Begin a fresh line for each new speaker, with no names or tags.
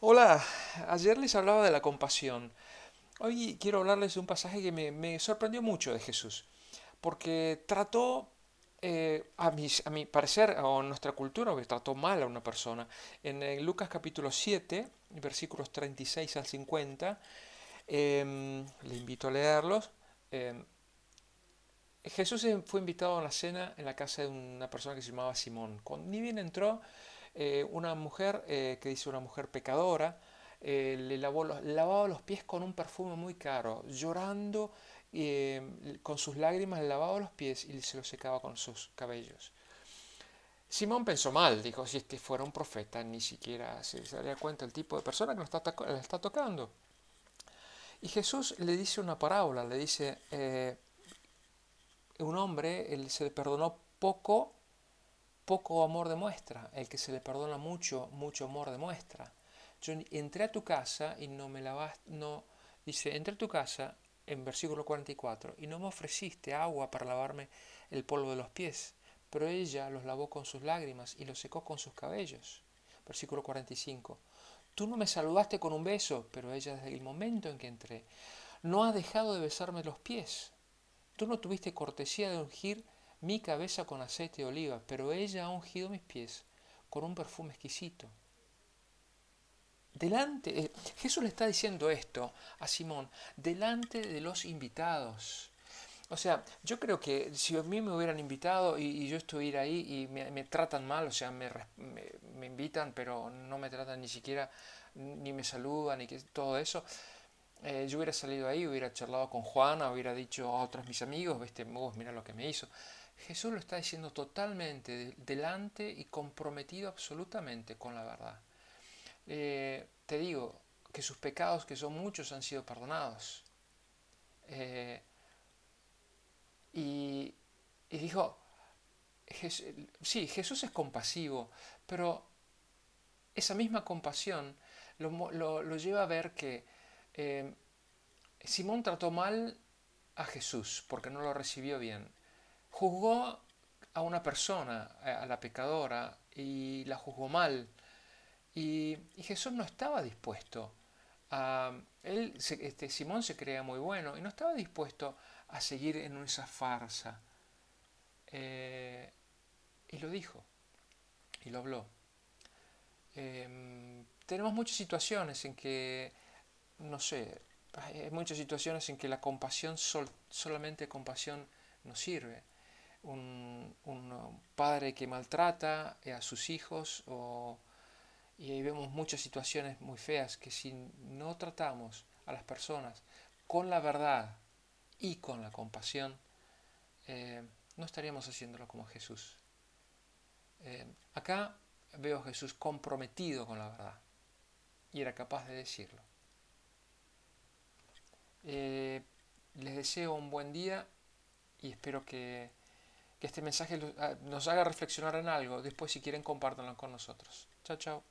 Hola, ayer les hablaba de la compasión. Hoy quiero hablarles de un pasaje que me, sorprendió mucho de Jesús, porque trató, eh, a, a mi parecer, o en nuestra cultura, que trató mal a una persona. En, Lucas capítulo 7, versículos 36 al 50, em, le invito a leerlos. Em, Jesús fue invitado a una cena en la casa de una persona que se llamaba Simón. Cuando ni bien entró, eh, una mujer, eh, que dice una mujer pecadora, eh, le lavó los, lavaba los pies con un perfume muy caro, llorando con sus lágrimas, le lavaba los pies y se los secaba con sus cabellos. Simón pensó mal, dijo, si este fuera un profeta, ni siquiera se daría cuenta el tipo de persona que lo está, está tocando. Y Jesús le dice una parábola, le dice, un hombre se le perdonó poco poco amor demuestra. El que se le perdona mucho, mucho amor demuestra. Yo entré a tu casa y no me lavaste, no, dice, entré a tu casa en versículo 44 y no me ofreciste agua para lavarme el polvo de los pies, pero ella los lavó con sus lágrimas y los secó con sus cabellos. Versículo 45. Tú no me saludaste con un beso, pero ella desde el momento en que entré no ha dejado de besarme los pies. Tú no tuviste cortesía de ungir mi cabeza con aceite de oliva, pero ella ha ungido mis pies con un perfume exquisito. Delante, eh, Jesús le está diciendo esto a Simón, delante de los invitados. O sea, yo creo que si a mí me hubieran invitado y, yo estuviera ahí y me, tratan mal, o sea, me, invitan pero no me tratan ni siquiera, ni me saludan, ni que todo eso, eh, yo hubiera salido ahí, hubiera charlado con Juana, hubiera dicho a otros mis amigos, viste, mira lo que me hizo. Jesús lo está diciendo totalmente delante y comprometido absolutamente con la verdad. Eh, te digo que sus pecados, que son muchos, han sido perdonados. Eh, y, dijo, sí, Jesús es compasivo, pero esa misma compasión lo, lleva a ver que eh, Simón trató mal a Jesús porque no lo recibió bien juzgó a una persona, a la pecadora, y la juzgó mal. Y, Jesús no estaba dispuesto a... Él, este, Simón se creía muy bueno y no estaba dispuesto a seguir en esa farsa. Eh, y lo dijo, y lo habló. Em, tenemos muchas situaciones en que, no sé, hay muchas situaciones en que la compasión, solamente compasión, no sirve un, padre que maltrata a sus hijos y ahí vemos muchas situaciones muy feas que si no tratamos a las personas con la verdad y con la compasión, eh, no estaríamos haciéndolo como Jesús. Eh, acá veo a Jesús comprometido con la verdad y era capaz de decirlo. Eh, les deseo un buen día y espero que que este mensaje ah, nos haga reflexionar en algo. Después, si quieren, compártanlo con nosotros. Chao, chao.